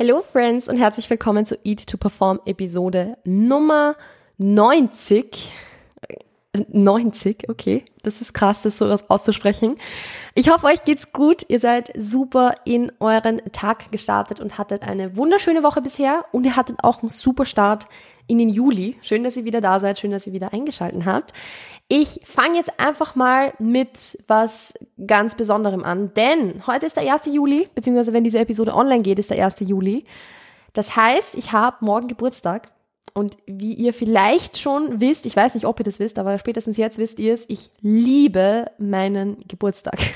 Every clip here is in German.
Hello Friends und herzlich willkommen zu Eat to Perform Episode Nummer 90. 90, okay, das ist krass, das so auszusprechen. Ich hoffe, euch geht's gut. Ihr seid super in euren Tag gestartet und hattet eine wunderschöne Woche bisher und ihr hattet auch einen super Start in den Juli. Schön, dass ihr wieder da seid, schön, dass ihr wieder eingeschaltet habt. Ich fange jetzt einfach mal mit was ganz Besonderem an, denn heute ist der 1. Juli, beziehungsweise wenn diese Episode online geht, ist der 1. Juli. Das heißt, ich habe morgen Geburtstag und wie ihr vielleicht schon wisst, ich weiß nicht, ob ihr das wisst, aber spätestens jetzt wisst ihr es, ich liebe meinen Geburtstag.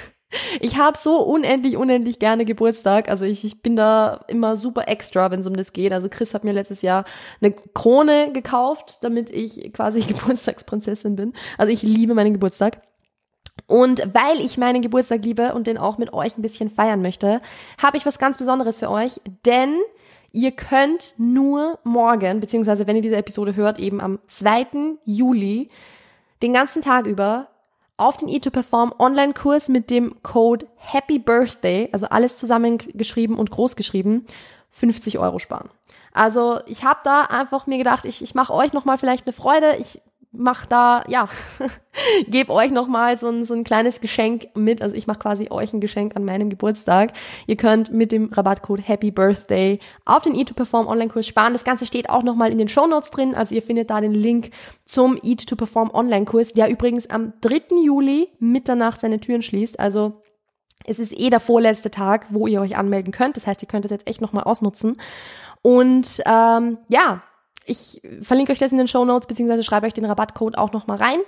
Ich habe so unendlich, unendlich gerne Geburtstag. Also ich, ich bin da immer super extra, wenn es um das geht. Also Chris hat mir letztes Jahr eine Krone gekauft, damit ich quasi Geburtstagsprinzessin bin. Also ich liebe meinen Geburtstag. Und weil ich meinen Geburtstag liebe und den auch mit euch ein bisschen feiern möchte, habe ich was ganz Besonderes für euch, denn ihr könnt nur morgen, beziehungsweise wenn ihr diese Episode hört, eben am 2. Juli, den ganzen Tag über auf den E2Perform Online-Kurs mit dem Code Happy Birthday, also alles zusammengeschrieben und groß geschrieben, 50 Euro sparen. Also ich habe da einfach mir gedacht, ich, ich mache euch nochmal vielleicht eine Freude. Ich mach da, ja, gebe euch nochmal so ein, so ein kleines Geschenk mit. Also ich mache quasi euch ein Geschenk an meinem Geburtstag. Ihr könnt mit dem Rabattcode Happy Birthday auf den E2Perform Online-Kurs sparen. Das Ganze steht auch nochmal in den Show Notes drin. Also ihr findet da den Link zum E2Perform Online-Kurs, der übrigens am 3. Juli Mitternacht seine Türen schließt. Also es ist eh der vorletzte Tag, wo ihr euch anmelden könnt. Das heißt, ihr könnt es jetzt echt nochmal ausnutzen. Und ähm, ja, ich verlinke euch das in den Show Notes, beziehungsweise schreibe euch den Rabattcode auch nochmal rein.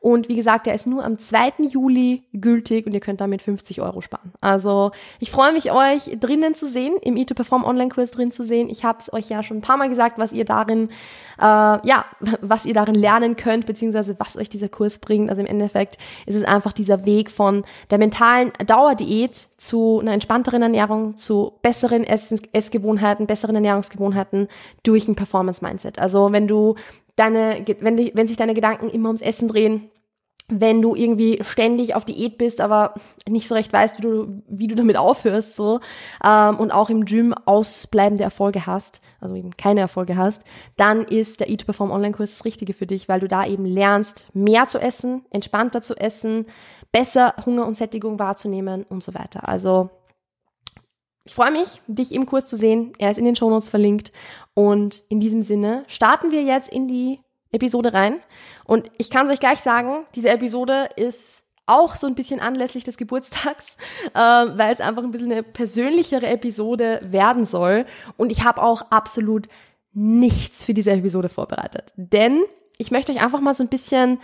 Und wie gesagt, der ist nur am 2. Juli gültig und ihr könnt damit 50 Euro sparen. Also ich freue mich, euch drinnen zu sehen, im E2Perform Online-Kurs drin zu sehen. Ich habe es euch ja schon ein paar Mal gesagt, was ihr darin, äh, ja, was ihr darin lernen könnt, beziehungsweise was euch dieser Kurs bringt. Also im Endeffekt ist es einfach dieser Weg von der mentalen Dauerdiät zu einer entspannteren Ernährung, zu besseren Essgewohnheiten, besseren Ernährungsgewohnheiten durch ein Performance-Mindset. Also wenn du deine, wenn, wenn sich deine Gedanken immer ums Essen drehen, wenn du irgendwie ständig auf Diät bist, aber nicht so recht weißt, wie du, wie du damit aufhörst, so, ähm, und auch im Gym ausbleibende Erfolge hast, also eben keine Erfolge hast, dann ist der Eat Perform Online-Kurs das Richtige für dich, weil du da eben lernst, mehr zu essen, entspannter zu essen, besser Hunger und Sättigung wahrzunehmen und so weiter. Also, ich freue mich, dich im Kurs zu sehen. Er ist in den Shownotes verlinkt. Und in diesem Sinne starten wir jetzt in die Episode rein. Und ich kann es euch gleich sagen, diese Episode ist auch so ein bisschen anlässlich des Geburtstags, äh, weil es einfach ein bisschen eine persönlichere Episode werden soll. Und ich habe auch absolut nichts für diese Episode vorbereitet. Denn ich möchte euch einfach mal so ein bisschen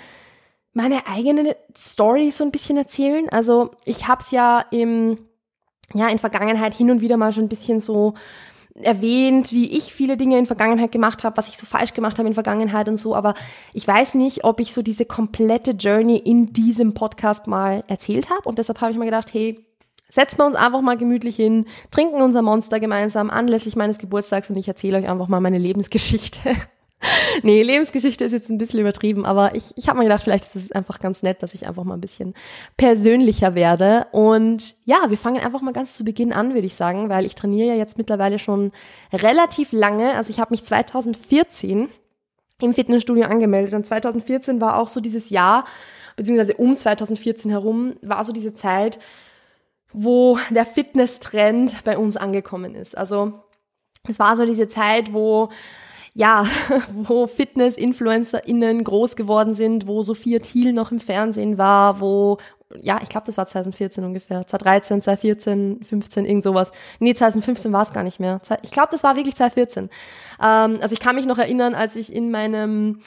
meine eigene Story so ein bisschen erzählen. Also ich habe es ja im ja in Vergangenheit hin und wieder mal schon ein bisschen so erwähnt, wie ich viele Dinge in Vergangenheit gemacht habe, was ich so falsch gemacht habe in Vergangenheit und so, aber ich weiß nicht, ob ich so diese komplette Journey in diesem Podcast mal erzählt habe und deshalb habe ich mir gedacht, hey, setzen wir uns einfach mal gemütlich hin, trinken unser Monster gemeinsam anlässlich meines Geburtstags und ich erzähle euch einfach mal meine Lebensgeschichte. nee, Lebensgeschichte ist jetzt ein bisschen übertrieben, aber ich, ich habe mir gedacht, vielleicht ist es einfach ganz nett, dass ich einfach mal ein bisschen persönlicher werde. Und ja, wir fangen einfach mal ganz zu Beginn an, würde ich sagen, weil ich trainiere ja jetzt mittlerweile schon relativ lange. Also ich habe mich 2014 im Fitnessstudio angemeldet und 2014 war auch so dieses Jahr, beziehungsweise um 2014 herum, war so diese Zeit, wo der Fitness-Trend bei uns angekommen ist. Also es war so diese Zeit, wo ja, wo Fitness-InfluencerInnen groß geworden sind, wo Sophia Thiel noch im Fernsehen war, wo, ja, ich glaube, das war 2014 ungefähr, 2013, 2014, 15, irgend sowas. Nee, 2015 war es gar nicht mehr. Ich glaube, das war wirklich 2014. Ähm, also ich kann mich noch erinnern, als ich in meinem,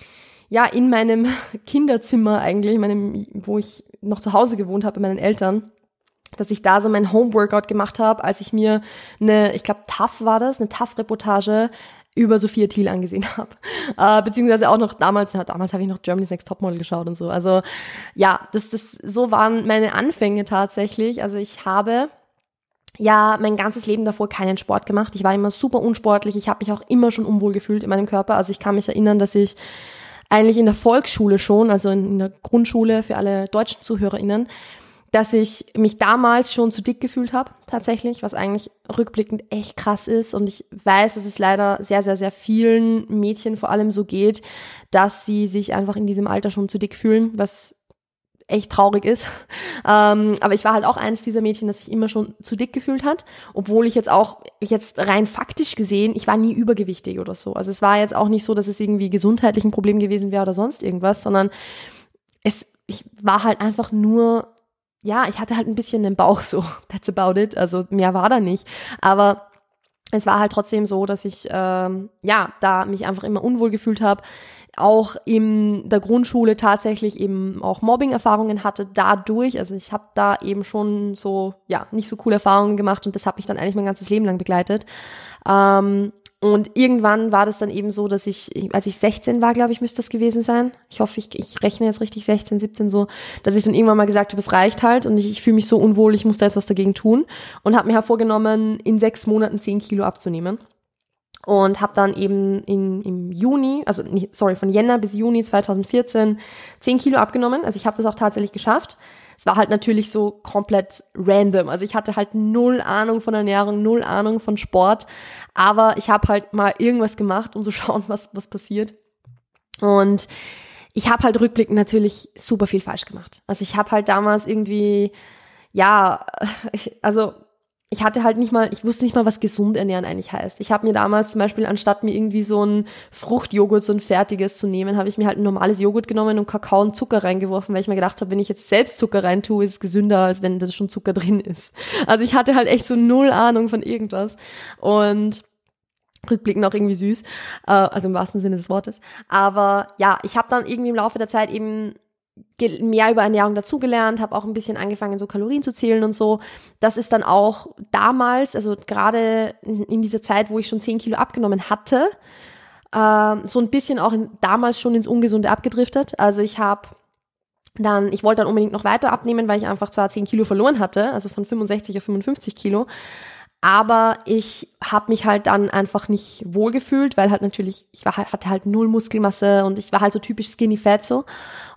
ja, in meinem Kinderzimmer eigentlich, meinem, wo ich noch zu Hause gewohnt habe bei meinen Eltern, dass ich da so mein Homeworkout gemacht habe, als ich mir eine, ich glaube, TAF war das, eine TAF-Reportage über Sophia Thiel angesehen habe. Äh, beziehungsweise auch noch damals, damals habe ich noch Germany's Next Topmodel geschaut und so. Also ja, das, das, so waren meine Anfänge tatsächlich. Also ich habe ja mein ganzes Leben davor keinen Sport gemacht. Ich war immer super unsportlich. Ich habe mich auch immer schon unwohl gefühlt in meinem Körper. Also ich kann mich erinnern, dass ich eigentlich in der Volksschule schon, also in, in der Grundschule für alle deutschen ZuhörerInnen, dass ich mich damals schon zu dick gefühlt habe, tatsächlich, was eigentlich rückblickend echt krass ist. Und ich weiß, dass es leider sehr, sehr, sehr vielen Mädchen vor allem so geht, dass sie sich einfach in diesem Alter schon zu dick fühlen, was echt traurig ist. Ähm, aber ich war halt auch eins dieser Mädchen, das sich immer schon zu dick gefühlt hat, obwohl ich jetzt auch jetzt rein faktisch gesehen, ich war nie übergewichtig oder so. Also es war jetzt auch nicht so, dass es irgendwie gesundheitlich ein Problem gewesen wäre oder sonst irgendwas, sondern es ich war halt einfach nur ja, ich hatte halt ein bisschen den Bauch so. That's about it. Also mehr war da nicht. Aber es war halt trotzdem so, dass ich ähm, ja da mich einfach immer unwohl gefühlt habe. Auch in der Grundschule tatsächlich eben auch Mobbing-Erfahrungen hatte dadurch. Also ich habe da eben schon so ja nicht so coole Erfahrungen gemacht und das hat mich dann eigentlich mein ganzes Leben lang begleitet. Ähm, und irgendwann war das dann eben so, dass ich, als ich 16 war, glaube ich, müsste das gewesen sein. Ich hoffe, ich, ich rechne jetzt richtig 16, 17 so, dass ich dann irgendwann mal gesagt habe, es reicht halt und ich, ich fühle mich so unwohl, ich muss da jetzt was dagegen tun. Und habe mir vorgenommen, in sechs Monaten 10 Kilo abzunehmen. Und habe dann eben in, im Juni, also sorry, von Jänner bis Juni 2014 10 Kilo abgenommen. Also ich habe das auch tatsächlich geschafft es war halt natürlich so komplett random. Also ich hatte halt null Ahnung von Ernährung, null Ahnung von Sport, aber ich habe halt mal irgendwas gemacht, um zu schauen, was, was passiert. Und ich habe halt rückblickend natürlich super viel falsch gemacht. Also ich habe halt damals irgendwie, ja, also ich hatte halt nicht mal, ich wusste nicht mal, was gesund ernähren eigentlich heißt. Ich habe mir damals zum Beispiel, anstatt mir irgendwie so ein Fruchtjoghurt, so ein fertiges zu nehmen, habe ich mir halt ein normales Joghurt genommen und Kakao und Zucker reingeworfen, weil ich mir gedacht habe, wenn ich jetzt selbst Zucker rein tue, ist es gesünder, als wenn da schon Zucker drin ist. Also ich hatte halt echt so null Ahnung von irgendwas. Und rückblickend auch irgendwie süß, äh, also im wahrsten Sinne des Wortes. Aber ja, ich habe dann irgendwie im Laufe der Zeit eben mehr über Ernährung dazugelernt, habe auch ein bisschen angefangen, so Kalorien zu zählen und so. Das ist dann auch damals, also gerade in dieser Zeit, wo ich schon 10 Kilo abgenommen hatte, äh, so ein bisschen auch in, damals schon ins Ungesunde abgedriftet. Also ich habe dann, ich wollte dann unbedingt noch weiter abnehmen, weil ich einfach zwar 10 Kilo verloren hatte, also von 65 auf 55 Kilo, aber ich habe mich halt dann einfach nicht wohlgefühlt, weil halt natürlich, ich war, hatte halt null Muskelmasse und ich war halt so typisch skinny fat so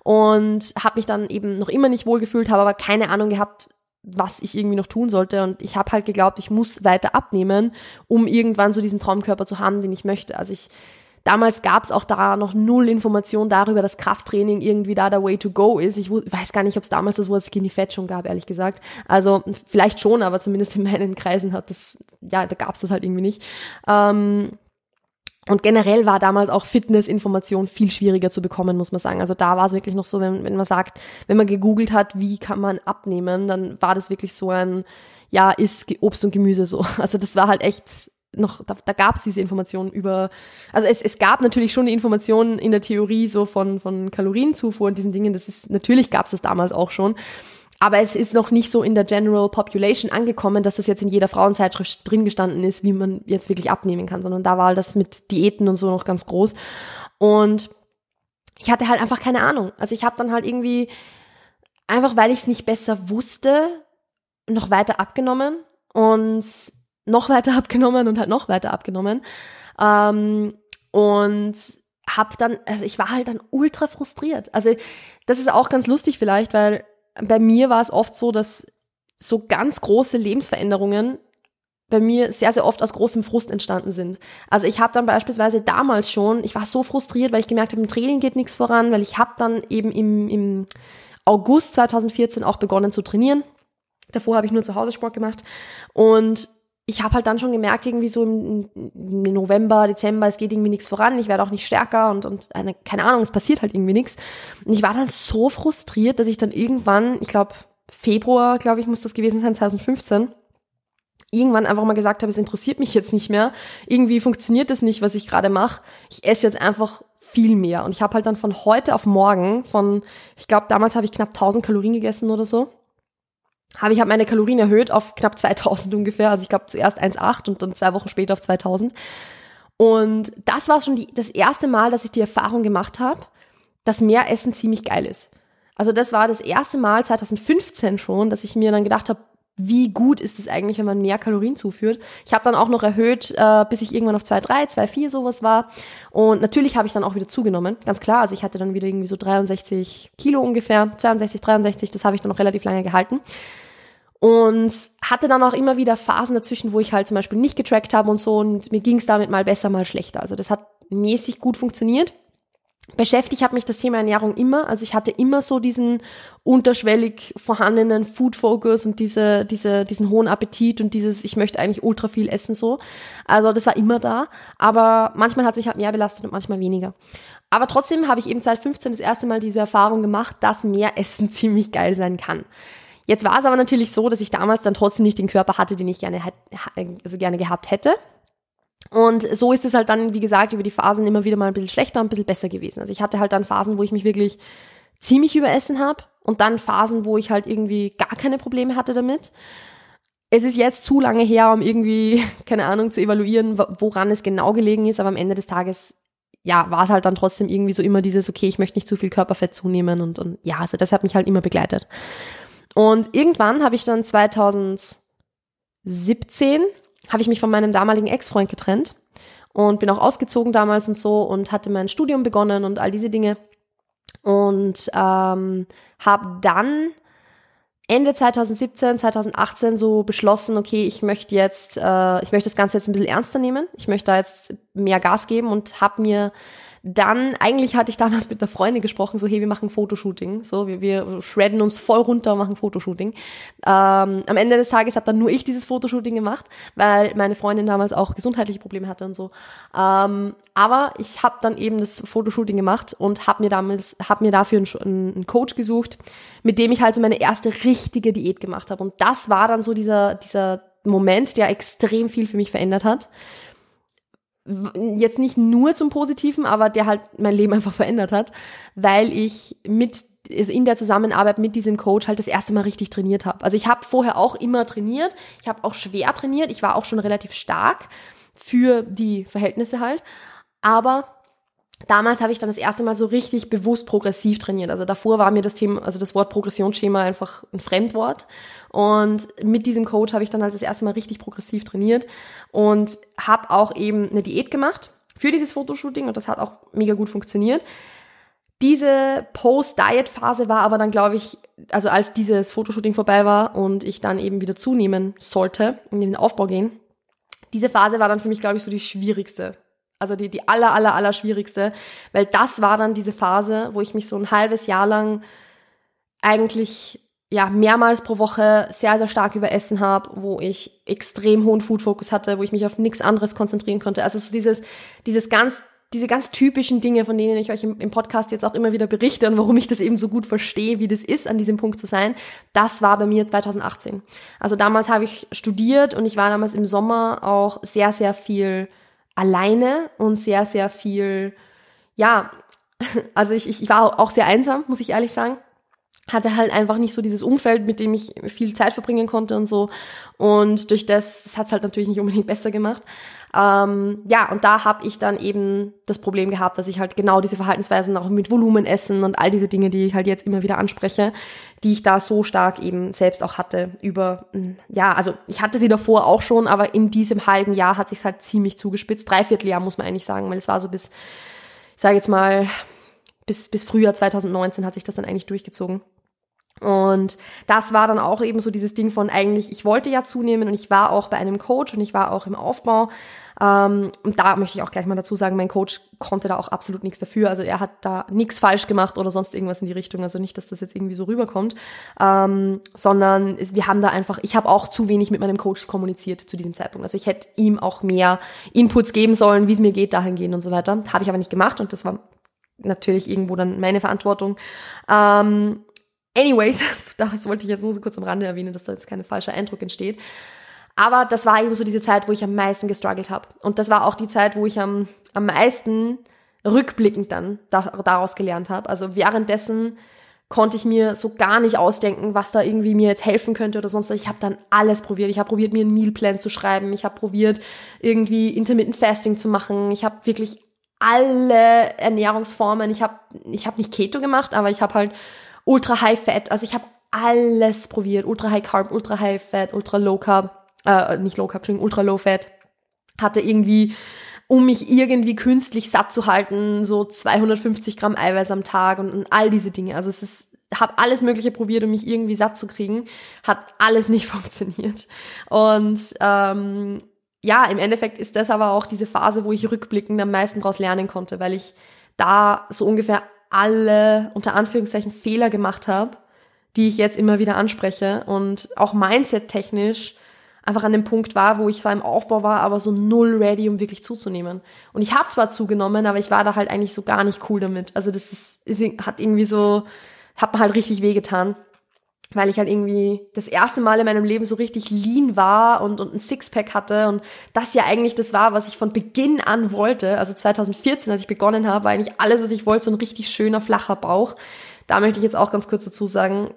und habe mich dann eben noch immer nicht wohlgefühlt, habe aber keine Ahnung gehabt, was ich irgendwie noch tun sollte und ich habe halt geglaubt, ich muss weiter abnehmen, um irgendwann so diesen Traumkörper zu haben, den ich möchte. Also ich Damals gab es auch da noch null Information darüber, dass Krafttraining irgendwie da der Way to go ist. Ich weiß gar nicht, ob es damals das Wort Skinny Fat schon gab, ehrlich gesagt. Also vielleicht schon, aber zumindest in meinen Kreisen hat das, ja, da gab es das halt irgendwie nicht. Ähm, und generell war damals auch Fitnessinformation viel schwieriger zu bekommen, muss man sagen. Also da war es wirklich noch so, wenn, wenn man sagt, wenn man gegoogelt hat, wie kann man abnehmen, dann war das wirklich so ein, ja, ist Obst und Gemüse so. Also das war halt echt noch, da, da gab es diese Informationen über, also es, es gab natürlich schon die Informationen in der Theorie so von, von Kalorienzufuhr und diesen Dingen, das ist, natürlich gab es das damals auch schon. Aber es ist noch nicht so in der General Population angekommen, dass das jetzt in jeder Frauenzeitschrift drin gestanden ist, wie man jetzt wirklich abnehmen kann, sondern da war das mit Diäten und so noch ganz groß. Und ich hatte halt einfach keine Ahnung. Also ich habe dann halt irgendwie, einfach weil ich es nicht besser wusste, noch weiter abgenommen und noch weiter abgenommen und halt noch weiter abgenommen. Ähm, und hab dann, also ich war halt dann ultra frustriert. Also das ist auch ganz lustig vielleicht, weil bei mir war es oft so, dass so ganz große Lebensveränderungen bei mir sehr, sehr oft aus großem Frust entstanden sind. Also ich habe dann beispielsweise damals schon, ich war so frustriert, weil ich gemerkt habe, im Training geht nichts voran, weil ich habe dann eben im, im August 2014 auch begonnen zu trainieren. Davor habe ich nur zu Hause Sport gemacht und ich habe halt dann schon gemerkt, irgendwie so im, November, Dezember, es geht irgendwie nichts voran, ich werde auch nicht stärker und, und eine, keine Ahnung, es passiert halt irgendwie nichts. Und ich war dann so frustriert, dass ich dann irgendwann, ich glaube, Februar, glaube ich, muss das gewesen sein, 2015, irgendwann einfach mal gesagt habe, es interessiert mich jetzt nicht mehr. Irgendwie funktioniert das nicht, was ich gerade mache. Ich esse jetzt einfach viel mehr. Und ich habe halt dann von heute auf morgen, von, ich glaube, damals habe ich knapp 1000 Kalorien gegessen oder so habe ich hab meine Kalorien erhöht auf knapp 2000 ungefähr. Also ich glaube zuerst 1,8 und dann zwei Wochen später auf 2000. Und das war schon die, das erste Mal, dass ich die Erfahrung gemacht habe, dass mehr Essen ziemlich geil ist. Also das war das erste Mal 2015 schon, dass ich mir dann gedacht habe, wie gut ist es eigentlich, wenn man mehr Kalorien zuführt. Ich habe dann auch noch erhöht, äh, bis ich irgendwann auf 2,3, 2,4 sowas war. Und natürlich habe ich dann auch wieder zugenommen, ganz klar. Also ich hatte dann wieder irgendwie so 63 Kilo ungefähr, 62, 63, das habe ich dann noch relativ lange gehalten. Und hatte dann auch immer wieder Phasen dazwischen, wo ich halt zum Beispiel nicht getrackt habe und so und mir ging es damit mal besser, mal schlechter. Also das hat mäßig gut funktioniert beschäftigt hat mich das Thema Ernährung immer. Also ich hatte immer so diesen unterschwellig vorhandenen Food Focus und diese, diese, diesen hohen Appetit und dieses, ich möchte eigentlich ultra viel essen so. Also das war immer da. Aber manchmal hat es mich halt mehr belastet und manchmal weniger. Aber trotzdem habe ich eben 2015 das erste Mal diese Erfahrung gemacht, dass mehr Essen ziemlich geil sein kann. Jetzt war es aber natürlich so, dass ich damals dann trotzdem nicht den Körper hatte, den ich gerne, also gerne gehabt hätte. Und so ist es halt dann, wie gesagt, über die Phasen immer wieder mal ein bisschen schlechter und ein bisschen besser gewesen. Also ich hatte halt dann Phasen, wo ich mich wirklich ziemlich überessen habe und dann Phasen, wo ich halt irgendwie gar keine Probleme hatte damit. Es ist jetzt zu lange her, um irgendwie, keine Ahnung, zu evaluieren, woran es genau gelegen ist, aber am Ende des Tages, ja, war es halt dann trotzdem irgendwie so immer dieses, okay, ich möchte nicht zu viel Körperfett zunehmen und, und ja, also das hat mich halt immer begleitet. Und irgendwann habe ich dann 2017 habe ich mich von meinem damaligen Ex-Freund getrennt und bin auch ausgezogen damals und so und hatte mein Studium begonnen und all diese Dinge und ähm, habe dann Ende 2017, 2018 so beschlossen, okay, ich möchte jetzt, äh, ich möchte das Ganze jetzt ein bisschen ernster nehmen. Ich möchte da jetzt mehr Gas geben und habe mir dann, eigentlich hatte ich damals mit einer Freundin gesprochen, so, hey, wir machen Fotoshooting. So, wir, wir shredden uns voll runter und machen Fotoshooting. Ähm, am Ende des Tages habe dann nur ich dieses Fotoshooting gemacht, weil meine Freundin damals auch gesundheitliche Probleme hatte und so. Ähm, aber ich habe dann eben das Fotoshooting gemacht und habe mir damals, habe mir dafür einen, einen Coach gesucht, mit dem ich halt so meine erste richtige Diät gemacht habe. Und das war dann so dieser, dieser Moment, der extrem viel für mich verändert hat jetzt nicht nur zum Positiven, aber der halt mein Leben einfach verändert hat, weil ich mit in der Zusammenarbeit mit diesem Coach halt das erste Mal richtig trainiert habe. Also ich habe vorher auch immer trainiert, ich habe auch schwer trainiert, ich war auch schon relativ stark für die Verhältnisse halt, aber damals habe ich dann das erste Mal so richtig bewusst progressiv trainiert. Also davor war mir das Thema, also das Wort Progressionsschema einfach ein Fremdwort. Und mit diesem Coach habe ich dann halt das erste Mal richtig progressiv trainiert und habe auch eben eine Diät gemacht für dieses Fotoshooting und das hat auch mega gut funktioniert. Diese Post-Diet-Phase war aber dann, glaube ich, also als dieses Fotoshooting vorbei war und ich dann eben wieder zunehmen sollte, in den Aufbau gehen, diese Phase war dann für mich, glaube ich, so die schwierigste also die, die aller, aller, aller schwierigste, weil das war dann diese Phase, wo ich mich so ein halbes Jahr lang eigentlich ja mehrmals pro Woche sehr, sehr stark überessen habe, wo ich extrem hohen Food-Fokus hatte, wo ich mich auf nichts anderes konzentrieren konnte. Also so dieses, dieses ganz, diese ganz typischen Dinge, von denen ich euch im, im Podcast jetzt auch immer wieder berichte und warum ich das eben so gut verstehe, wie das ist, an diesem Punkt zu sein, das war bei mir 2018. Also damals habe ich studiert und ich war damals im Sommer auch sehr, sehr viel alleine und sehr, sehr viel, ja, also ich, ich war auch sehr einsam, muss ich ehrlich sagen. Hatte halt einfach nicht so dieses Umfeld, mit dem ich viel Zeit verbringen konnte und so. Und durch das, das hat es halt natürlich nicht unbedingt besser gemacht. Ähm, ja, und da habe ich dann eben das Problem gehabt, dass ich halt genau diese Verhaltensweisen auch mit Volumen essen und all diese Dinge, die ich halt jetzt immer wieder anspreche, die ich da so stark eben selbst auch hatte über, hm, ja, also ich hatte sie davor auch schon, aber in diesem halben Jahr hat sich halt ziemlich zugespitzt. Dreivierteljahr muss man eigentlich sagen, weil es war so bis, ich sage jetzt mal, bis, bis Frühjahr 2019 hat sich das dann eigentlich durchgezogen. Und das war dann auch eben so dieses Ding von eigentlich, ich wollte ja zunehmen und ich war auch bei einem Coach und ich war auch im Aufbau. Ähm, und da möchte ich auch gleich mal dazu sagen, mein Coach konnte da auch absolut nichts dafür. Also er hat da nichts falsch gemacht oder sonst irgendwas in die Richtung. Also nicht, dass das jetzt irgendwie so rüberkommt, ähm, sondern wir haben da einfach, ich habe auch zu wenig mit meinem Coach kommuniziert zu diesem Zeitpunkt. Also ich hätte ihm auch mehr Inputs geben sollen, wie es mir geht, dahingehend und so weiter. Habe ich aber nicht gemacht und das war natürlich irgendwo dann meine Verantwortung. Ähm, Anyways, das wollte ich jetzt nur so kurz am Rande erwähnen, dass da jetzt kein falscher Eindruck entsteht. Aber das war eben so diese Zeit, wo ich am meisten gestruggelt habe. Und das war auch die Zeit, wo ich am, am meisten rückblickend dann daraus gelernt habe. Also währenddessen konnte ich mir so gar nicht ausdenken, was da irgendwie mir jetzt helfen könnte oder sonst. Ich habe dann alles probiert. Ich habe probiert, mir einen Mealplan zu schreiben. Ich habe probiert, irgendwie Intermittent Fasting zu machen. Ich habe wirklich alle Ernährungsformen. Ich habe ich hab nicht Keto gemacht, aber ich habe halt ultra high fat. Also ich habe alles probiert. Ultra High Carb, Ultra High Fat, Ultra Low Carb, äh, nicht Low Carb, Entschuldigung, Ultra Low Fat. Hatte irgendwie, um mich irgendwie künstlich satt zu halten, so 250 Gramm Eiweiß am Tag und, und all diese Dinge. Also es ist, habe alles Mögliche probiert, um mich irgendwie satt zu kriegen. Hat alles nicht funktioniert. Und ähm, ja, im Endeffekt ist das aber auch diese Phase, wo ich rückblickend am meisten daraus lernen konnte, weil ich da so ungefähr alle unter Anführungszeichen Fehler gemacht habe, die ich jetzt immer wieder anspreche und auch Mindset-technisch einfach an dem Punkt war, wo ich zwar im Aufbau war, aber so null ready, um wirklich zuzunehmen. Und ich habe zwar zugenommen, aber ich war da halt eigentlich so gar nicht cool damit. Also das ist, ist hat irgendwie so, hat mir halt richtig wehgetan weil ich halt irgendwie das erste Mal in meinem Leben so richtig lean war und, und ein Sixpack hatte und das ja eigentlich das war, was ich von Beginn an wollte. Also 2014, als ich begonnen habe, war eigentlich alles, was ich wollte, so ein richtig schöner, flacher Bauch. Da möchte ich jetzt auch ganz kurz dazu sagen,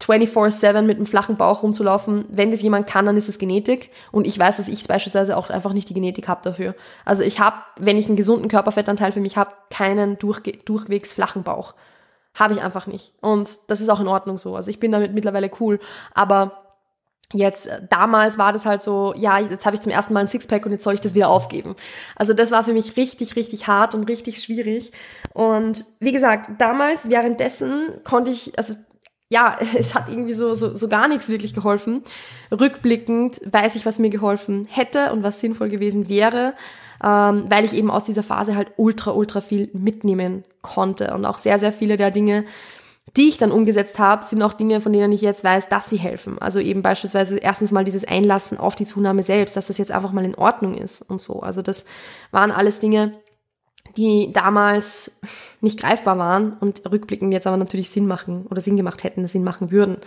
24-7 mit einem flachen Bauch rumzulaufen, wenn das jemand kann, dann ist es Genetik. Und ich weiß, dass ich beispielsweise auch einfach nicht die Genetik habe dafür. Also ich habe, wenn ich einen gesunden Körperfettanteil für mich habe, keinen durchwegs flachen Bauch. Habe ich einfach nicht. Und das ist auch in Ordnung so. Also ich bin damit mittlerweile cool. Aber jetzt, äh, damals war das halt so, ja, jetzt habe ich zum ersten Mal ein Sixpack und jetzt soll ich das wieder aufgeben. Also das war für mich richtig, richtig hart und richtig schwierig. Und wie gesagt, damals, währenddessen konnte ich, also ja, es hat irgendwie so, so, so gar nichts wirklich geholfen. Rückblickend weiß ich, was mir geholfen hätte und was sinnvoll gewesen wäre ähm, weil ich eben aus dieser Phase halt ultra, ultra viel mitnehmen konnte. Und auch sehr, sehr viele der Dinge, die ich dann umgesetzt habe, sind auch Dinge, von denen ich jetzt weiß, dass sie helfen. Also eben beispielsweise erstens mal dieses Einlassen auf die Zunahme selbst, dass das jetzt einfach mal in Ordnung ist und so. Also das waren alles Dinge, die damals nicht greifbar waren und rückblickend jetzt aber natürlich Sinn machen oder Sinn gemacht hätten, Sinn machen würden.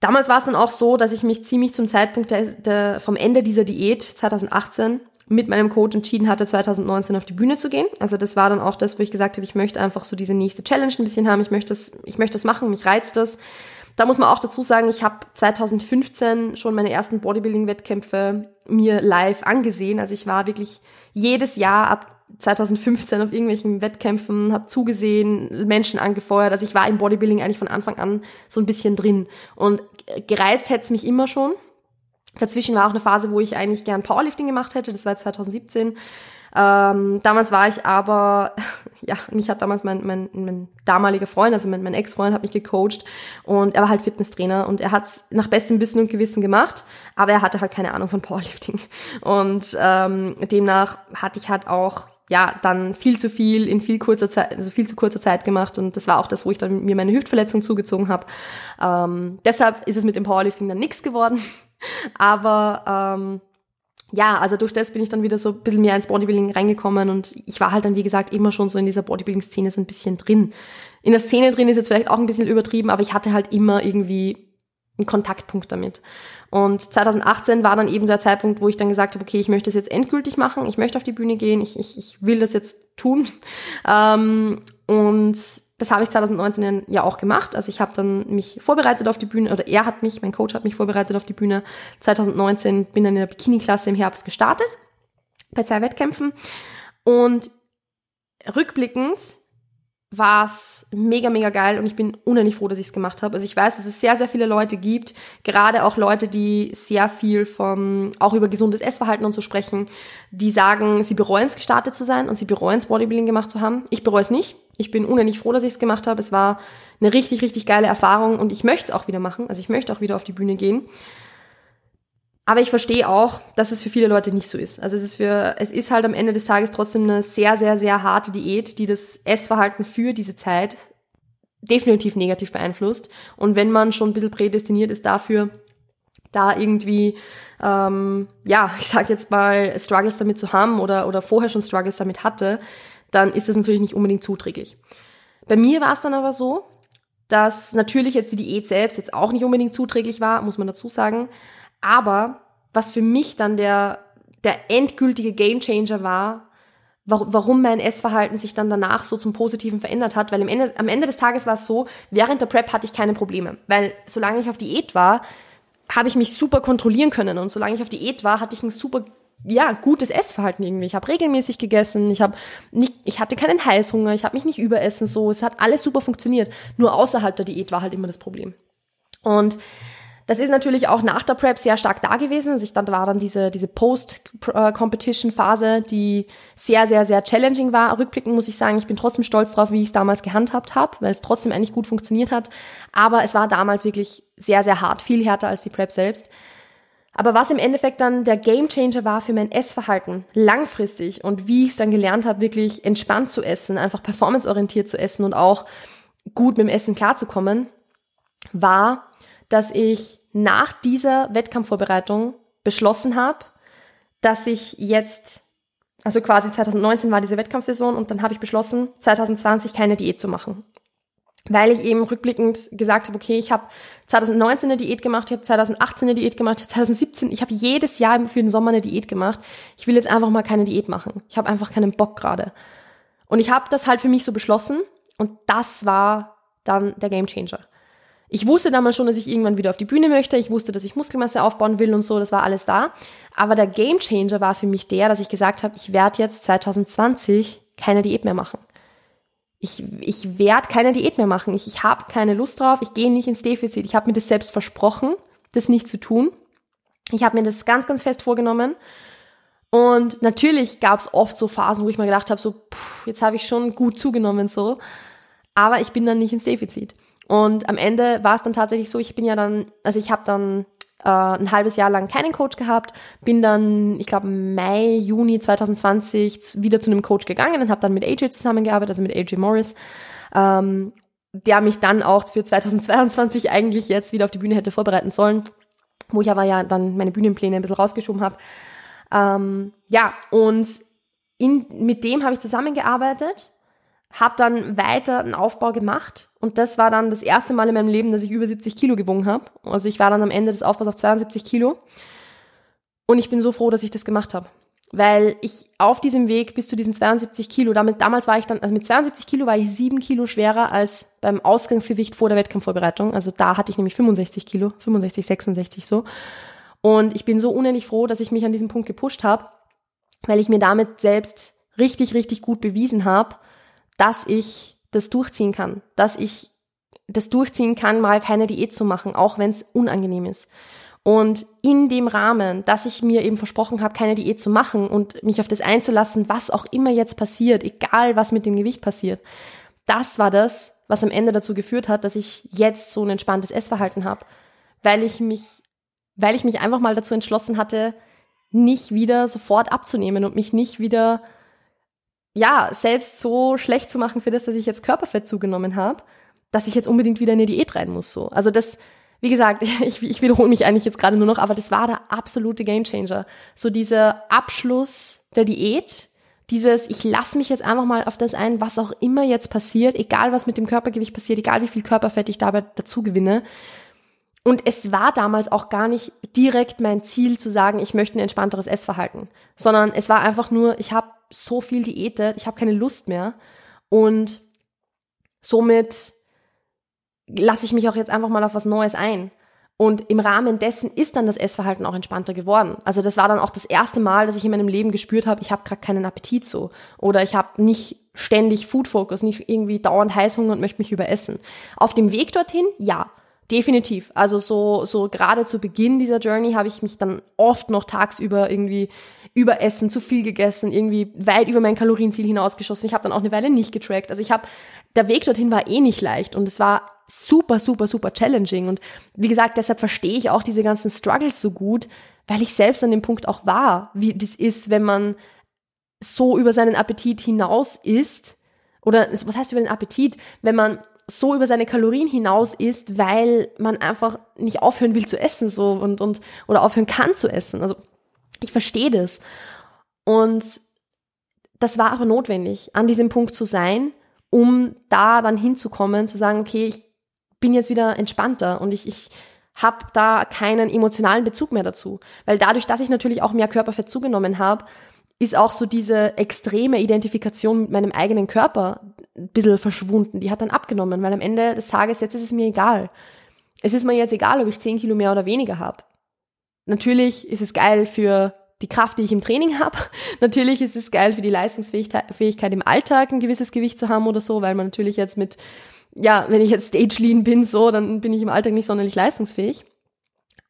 Damals war es dann auch so, dass ich mich ziemlich zum Zeitpunkt der, der, vom Ende dieser Diät 2018 mit meinem Coach entschieden hatte, 2019 auf die Bühne zu gehen. Also das war dann auch das, wo ich gesagt habe, ich möchte einfach so diese nächste Challenge ein bisschen haben. Ich möchte das, ich möchte das machen, mich reizt das. Da muss man auch dazu sagen, ich habe 2015 schon meine ersten Bodybuilding-Wettkämpfe mir live angesehen. Also ich war wirklich jedes Jahr ab 2015 auf irgendwelchen Wettkämpfen, habe zugesehen, Menschen angefeuert. Also ich war im Bodybuilding eigentlich von Anfang an so ein bisschen drin. Und gereizt hätte es mich immer schon. Dazwischen war auch eine Phase, wo ich eigentlich gern Powerlifting gemacht hätte. Das war 2017. Ähm, damals war ich aber, ja, mich hat damals mein, mein, mein damaliger Freund, also mein, mein Ex-Freund, hat mich gecoacht und er war halt Fitnesstrainer und er hat es nach bestem Wissen und Gewissen gemacht, aber er hatte halt keine Ahnung von Powerlifting. Und ähm, demnach hatte ich halt auch ja, dann viel zu viel in viel kurzer Zeit, also viel zu kurzer Zeit gemacht und das war auch das, wo ich dann mir meine Hüftverletzung zugezogen habe. Ähm, deshalb ist es mit dem Powerlifting dann nichts geworden. Aber ähm, ja, also durch das bin ich dann wieder so ein bisschen mehr ins Bodybuilding reingekommen und ich war halt dann, wie gesagt, immer schon so in dieser Bodybuilding-Szene so ein bisschen drin. In der Szene drin ist jetzt vielleicht auch ein bisschen übertrieben, aber ich hatte halt immer irgendwie einen Kontaktpunkt damit. Und 2018 war dann eben der Zeitpunkt, wo ich dann gesagt habe, okay, ich möchte das jetzt endgültig machen, ich möchte auf die Bühne gehen, ich, ich, ich will das jetzt tun. Ähm, und das habe ich 2019 ja auch gemacht. Also ich habe dann mich vorbereitet auf die Bühne, oder er hat mich, mein Coach hat mich vorbereitet auf die Bühne. 2019 bin dann in der Bikini-Klasse im Herbst gestartet, bei zwei Wettkämpfen. Und rückblickend war es mega, mega geil und ich bin unendlich froh, dass ich es gemacht habe. Also ich weiß, dass es sehr, sehr viele Leute gibt, gerade auch Leute, die sehr viel vom, auch über gesundes Essverhalten und so sprechen, die sagen, sie bereuen es gestartet zu sein und sie bereuen es Bodybuilding gemacht zu haben. Ich bereue es nicht. Ich bin unendlich froh, dass ich es gemacht habe. Es war eine richtig, richtig geile Erfahrung und ich möchte es auch wieder machen. Also ich möchte auch wieder auf die Bühne gehen. Aber ich verstehe auch, dass es für viele Leute nicht so ist. Also es ist für, es ist halt am Ende des Tages trotzdem eine sehr, sehr, sehr harte Diät, die das Essverhalten für diese Zeit definitiv negativ beeinflusst. Und wenn man schon ein bisschen prädestiniert ist dafür, da irgendwie, ähm, ja, ich sag jetzt mal, Struggles damit zu haben oder, oder vorher schon Struggles damit hatte, dann ist das natürlich nicht unbedingt zuträglich. Bei mir war es dann aber so, dass natürlich jetzt die Diät selbst jetzt auch nicht unbedingt zuträglich war, muss man dazu sagen. Aber was für mich dann der, der endgültige Gamechanger war, warum mein Essverhalten sich dann danach so zum Positiven verändert hat, weil am Ende, am Ende des Tages war es so, während der Prep hatte ich keine Probleme, weil solange ich auf Diät war, habe ich mich super kontrollieren können und solange ich auf Diät war, hatte ich ein super ja, gutes Essverhalten irgendwie. Ich habe regelmäßig gegessen, ich habe nicht, ich hatte keinen Heißhunger, ich habe mich nicht überessen, so, es hat alles super funktioniert. Nur außerhalb der Diät war halt immer das Problem. Und das ist natürlich auch nach der Prep sehr stark da gewesen. Also ich dann war dann diese, diese Post-Competition-Phase, die sehr, sehr, sehr challenging war. Rückblickend muss ich sagen, ich bin trotzdem stolz drauf, wie ich es damals gehandhabt habe, weil es trotzdem eigentlich gut funktioniert hat. Aber es war damals wirklich sehr, sehr hart, viel härter als die Prep selbst. Aber was im Endeffekt dann der Gamechanger war für mein Essverhalten langfristig und wie ich es dann gelernt habe, wirklich entspannt zu essen, einfach performanceorientiert zu essen und auch gut mit dem Essen klarzukommen, war, dass ich nach dieser Wettkampfvorbereitung beschlossen habe, dass ich jetzt, also quasi 2019 war diese Wettkampfsaison und dann habe ich beschlossen, 2020 keine Diät zu machen. Weil ich eben rückblickend gesagt habe, okay, ich habe 2019 eine Diät gemacht, ich habe 2018 eine Diät gemacht, ich habe 2017, ich habe jedes Jahr für den Sommer eine Diät gemacht. Ich will jetzt einfach mal keine Diät machen. Ich habe einfach keinen Bock gerade. Und ich habe das halt für mich so beschlossen und das war dann der Gamechanger. Ich wusste damals schon, dass ich irgendwann wieder auf die Bühne möchte. Ich wusste, dass ich Muskelmasse aufbauen will und so. Das war alles da. Aber der Gamechanger war für mich der, dass ich gesagt habe, ich werde jetzt 2020 keine Diät mehr machen. Ich, ich werde keine Diät mehr machen. Ich, ich habe keine Lust drauf. Ich gehe nicht ins Defizit. Ich habe mir das selbst versprochen, das nicht zu tun. Ich habe mir das ganz, ganz fest vorgenommen. Und natürlich gab es oft so Phasen, wo ich mir gedacht habe, so, pff, jetzt habe ich schon gut zugenommen so. Aber ich bin dann nicht ins Defizit. Und am Ende war es dann tatsächlich so, ich bin ja dann, also ich habe dann äh, ein halbes Jahr lang keinen Coach gehabt, bin dann, ich glaube, Mai, Juni 2020 wieder zu einem Coach gegangen und habe dann mit AJ zusammengearbeitet, also mit AJ Morris, ähm, der mich dann auch für 2022 eigentlich jetzt wieder auf die Bühne hätte vorbereiten sollen, wo ich aber ja dann meine Bühnenpläne ein bisschen rausgeschoben habe. Ähm, ja, und in, mit dem habe ich zusammengearbeitet habe dann weiter einen Aufbau gemacht und das war dann das erste Mal in meinem Leben, dass ich über 70 Kilo gewogen habe. Also ich war dann am Ende des Aufbaus auf 72 Kilo und ich bin so froh, dass ich das gemacht habe. Weil ich auf diesem Weg bis zu diesen 72 Kilo, damit, damals war ich dann, also mit 72 Kilo war ich sieben Kilo schwerer als beim Ausgangsgewicht vor der Wettkampfvorbereitung. Also da hatte ich nämlich 65 Kilo, 65, 66 so. Und ich bin so unendlich froh, dass ich mich an diesem Punkt gepusht habe, weil ich mir damit selbst richtig, richtig gut bewiesen habe, dass ich das durchziehen kann, dass ich das durchziehen kann, mal keine Diät zu machen, auch wenn es unangenehm ist. Und in dem Rahmen, dass ich mir eben versprochen habe, keine Diät zu machen und mich auf das einzulassen, was auch immer jetzt passiert, egal was mit dem Gewicht passiert, das war das, was am Ende dazu geführt hat, dass ich jetzt so ein entspanntes Essverhalten habe, weil ich mich, weil ich mich einfach mal dazu entschlossen hatte, nicht wieder sofort abzunehmen und mich nicht wieder ja, selbst so schlecht zu machen für das, dass ich jetzt Körperfett zugenommen habe, dass ich jetzt unbedingt wieder in eine Diät rein muss. So. Also das, wie gesagt, ich, ich wiederhole mich eigentlich jetzt gerade nur noch, aber das war der absolute Gamechanger. So dieser Abschluss der Diät, dieses, ich lasse mich jetzt einfach mal auf das ein, was auch immer jetzt passiert, egal was mit dem Körpergewicht passiert, egal wie viel Körperfett ich dabei dazu gewinne. Und es war damals auch gar nicht direkt mein Ziel zu sagen, ich möchte ein entspannteres Essverhalten, sondern es war einfach nur, ich habe so viel diätet, ich habe keine Lust mehr und somit lasse ich mich auch jetzt einfach mal auf was Neues ein. Und im Rahmen dessen ist dann das Essverhalten auch entspannter geworden. Also das war dann auch das erste Mal, dass ich in meinem Leben gespürt habe, ich habe gerade keinen Appetit so. Oder ich habe nicht ständig Food Focus, nicht irgendwie dauernd Heißhunger und möchte mich überessen. Auf dem Weg dorthin, ja. Definitiv. Also so, so gerade zu Beginn dieser Journey habe ich mich dann oft noch tagsüber irgendwie überessen, zu viel gegessen, irgendwie weit über mein Kalorienziel hinausgeschossen. Ich habe dann auch eine Weile nicht getrackt. Also ich habe, der Weg dorthin war eh nicht leicht und es war super, super, super challenging. Und wie gesagt, deshalb verstehe ich auch diese ganzen Struggles so gut, weil ich selbst an dem Punkt auch war, wie das ist, wenn man so über seinen Appetit hinaus isst. Oder was heißt über den Appetit? Wenn man so über seine Kalorien hinaus isst, weil man einfach nicht aufhören will zu essen so und und oder aufhören kann zu essen. Also ich verstehe das. Und das war aber notwendig, an diesem Punkt zu sein, um da dann hinzukommen, zu sagen, okay, ich bin jetzt wieder entspannter und ich, ich habe da keinen emotionalen Bezug mehr dazu. Weil dadurch, dass ich natürlich auch mehr Körperfett zugenommen habe, ist auch so diese extreme Identifikation mit meinem eigenen Körper ein bisschen verschwunden. Die hat dann abgenommen, weil am Ende des Tages, jetzt ist es mir egal. Es ist mir jetzt egal, ob ich 10 Kilo mehr oder weniger habe. Natürlich ist es geil für die Kraft, die ich im Training habe. Natürlich ist es geil für die Leistungsfähigkeit im Alltag, ein gewisses Gewicht zu haben oder so, weil man natürlich jetzt mit, ja, wenn ich jetzt Stage Lean bin, so, dann bin ich im Alltag nicht sonderlich leistungsfähig.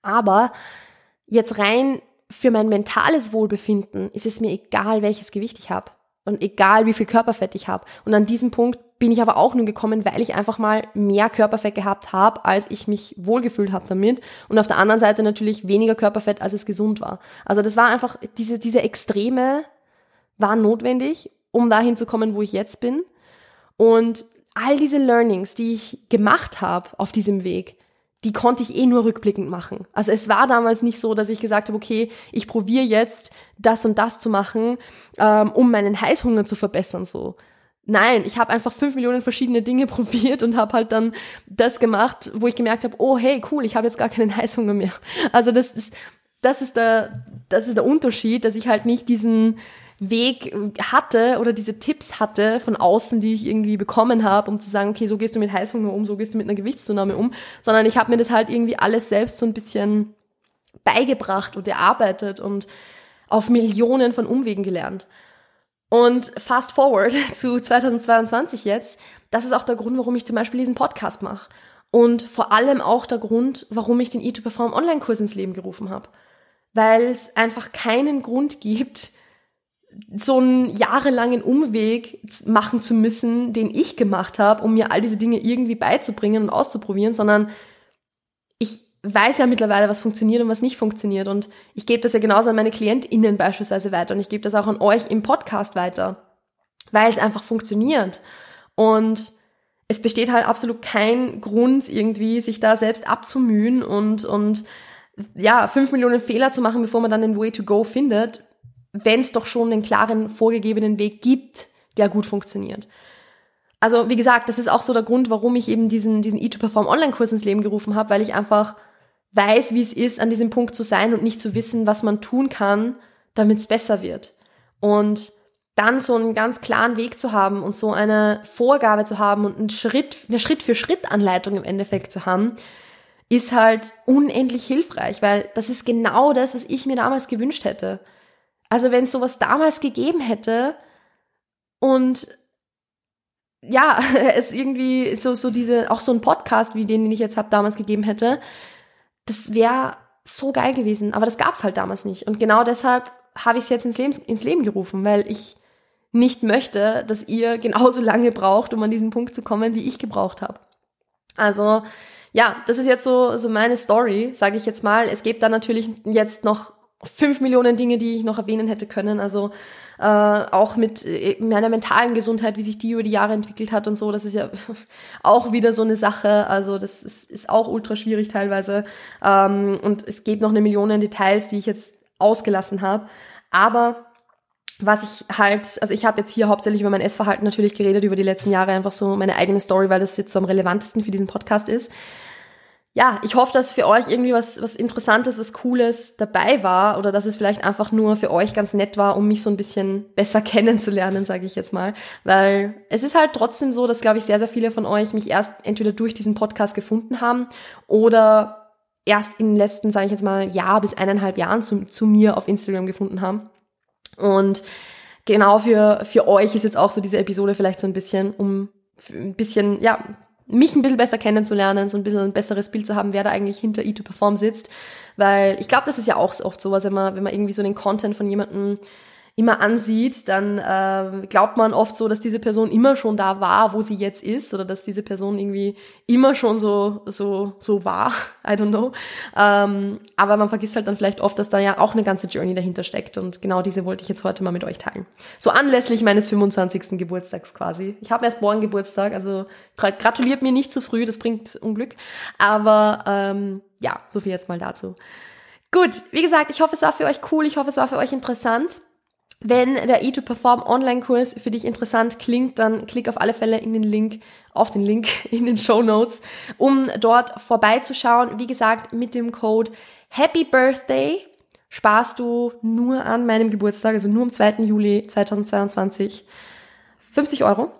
Aber jetzt rein für mein mentales Wohlbefinden ist es mir egal, welches Gewicht ich habe und egal, wie viel Körperfett ich habe. Und an diesem Punkt bin ich aber auch nur gekommen, weil ich einfach mal mehr Körperfett gehabt habe, als ich mich wohlgefühlt habe damit. Und auf der anderen Seite natürlich weniger Körperfett, als es gesund war. Also das war einfach, diese, diese Extreme waren notwendig, um dahin zu kommen, wo ich jetzt bin. Und all diese Learnings, die ich gemacht habe auf diesem Weg, die konnte ich eh nur rückblickend machen. Also es war damals nicht so, dass ich gesagt habe, okay, ich probiere jetzt das und das zu machen, ähm, um meinen Heißhunger zu verbessern. So, nein, ich habe einfach fünf Millionen verschiedene Dinge probiert und habe halt dann das gemacht, wo ich gemerkt habe, oh hey, cool, ich habe jetzt gar keinen Heißhunger mehr. Also das ist das ist der das ist der Unterschied, dass ich halt nicht diesen Weg hatte oder diese Tipps hatte von außen, die ich irgendwie bekommen habe, um zu sagen, okay, so gehst du mit Heißhunger um, so gehst du mit einer Gewichtszunahme um, sondern ich habe mir das halt irgendwie alles selbst so ein bisschen beigebracht und erarbeitet und auf Millionen von Umwegen gelernt. Und fast forward zu 2022 jetzt, das ist auch der Grund, warum ich zum Beispiel diesen Podcast mache. Und vor allem auch der Grund, warum ich den E2Perform Online-Kurs ins Leben gerufen habe. Weil es einfach keinen Grund gibt, so einen jahrelangen Umweg machen zu müssen, den ich gemacht habe, um mir all diese Dinge irgendwie beizubringen und auszuprobieren, sondern ich weiß ja mittlerweile, was funktioniert und was nicht funktioniert. Und ich gebe das ja genauso an meine KlientInnen beispielsweise weiter und ich gebe das auch an euch im Podcast weiter, weil es einfach funktioniert. Und es besteht halt absolut kein Grund, irgendwie sich da selbst abzumühen und, und ja, fünf Millionen Fehler zu machen, bevor man dann den Way to Go findet, wenn es doch schon einen klaren, vorgegebenen Weg gibt, der gut funktioniert. Also wie gesagt, das ist auch so der Grund, warum ich eben diesen, diesen E2Perform Online-Kurs ins Leben gerufen habe, weil ich einfach weiß, wie es ist, an diesem Punkt zu sein und nicht zu wissen, was man tun kann, damit es besser wird. Und dann so einen ganz klaren Weg zu haben und so eine Vorgabe zu haben und einen Schritt, eine Schritt-für-Schritt-Anleitung im Endeffekt zu haben, ist halt unendlich hilfreich, weil das ist genau das, was ich mir damals gewünscht hätte. Also wenn es sowas damals gegeben hätte und ja, es irgendwie so, so diese, auch so ein Podcast wie den, den ich jetzt habe, damals gegeben hätte, das wäre so geil gewesen. Aber das gab's halt damals nicht. Und genau deshalb habe ich es jetzt ins Leben, ins Leben gerufen, weil ich nicht möchte, dass ihr genauso lange braucht, um an diesen Punkt zu kommen, wie ich gebraucht habe. Also ja, das ist jetzt so, so meine Story, sage ich jetzt mal. Es gibt da natürlich jetzt noch fünf Millionen Dinge, die ich noch erwähnen hätte können. Also äh, auch mit äh, meiner mentalen Gesundheit, wie sich die über die Jahre entwickelt hat und so. Das ist ja auch wieder so eine Sache. Also das ist, ist auch ultra schwierig teilweise. Ähm, und es gibt noch eine Million Details, die ich jetzt ausgelassen habe. Aber was ich halt, also ich habe jetzt hier hauptsächlich über mein Essverhalten natürlich geredet, über die letzten Jahre einfach so meine eigene Story, weil das jetzt so am relevantesten für diesen Podcast ist ja, ich hoffe, dass für euch irgendwie was, was Interessantes, was Cooles dabei war oder dass es vielleicht einfach nur für euch ganz nett war, um mich so ein bisschen besser kennenzulernen, sage ich jetzt mal. Weil es ist halt trotzdem so, dass, glaube ich, sehr, sehr viele von euch mich erst entweder durch diesen Podcast gefunden haben oder erst in den letzten, sage ich jetzt mal, Jahr bis eineinhalb Jahren zu, zu mir auf Instagram gefunden haben. Und genau für, für euch ist jetzt auch so diese Episode vielleicht so ein bisschen, um ein bisschen, ja, mich ein bisschen besser kennenzulernen, so ein bisschen ein besseres Bild zu haben, wer da eigentlich hinter E2Perform sitzt. Weil ich glaube, das ist ja auch oft so, was wenn man, wenn man irgendwie so den Content von jemandem immer ansieht, dann äh, glaubt man oft so, dass diese Person immer schon da war, wo sie jetzt ist, oder dass diese Person irgendwie immer schon so so so war. I don't know. Ähm, aber man vergisst halt dann vielleicht oft, dass da ja auch eine ganze Journey dahinter steckt. Und genau diese wollte ich jetzt heute mal mit euch teilen. So anlässlich meines 25. Geburtstags quasi. Ich habe erst morgen Geburtstag, also gratuliert mir nicht zu früh, das bringt Unglück. Aber ähm, ja, so viel jetzt mal dazu. Gut, wie gesagt, ich hoffe, es war für euch cool, ich hoffe, es war für euch interessant. Wenn der E2Perform Online-Kurs für dich interessant klingt, dann klick auf alle Fälle in den Link, auf den Link in den Show Notes, um dort vorbeizuschauen. Wie gesagt, mit dem Code Happy Birthday sparst du nur an meinem Geburtstag, also nur am 2. Juli 2022, 50 Euro.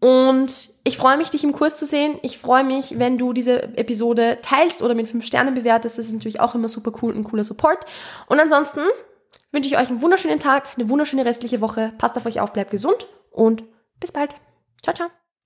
Und ich freue mich, dich im Kurs zu sehen. Ich freue mich, wenn du diese Episode teilst oder mit 5 Sternen bewertest. Das ist natürlich auch immer super cool und cooler Support. Und ansonsten wünsche ich euch einen wunderschönen Tag, eine wunderschöne restliche Woche. Passt auf euch auf, bleibt gesund und bis bald. Ciao, ciao.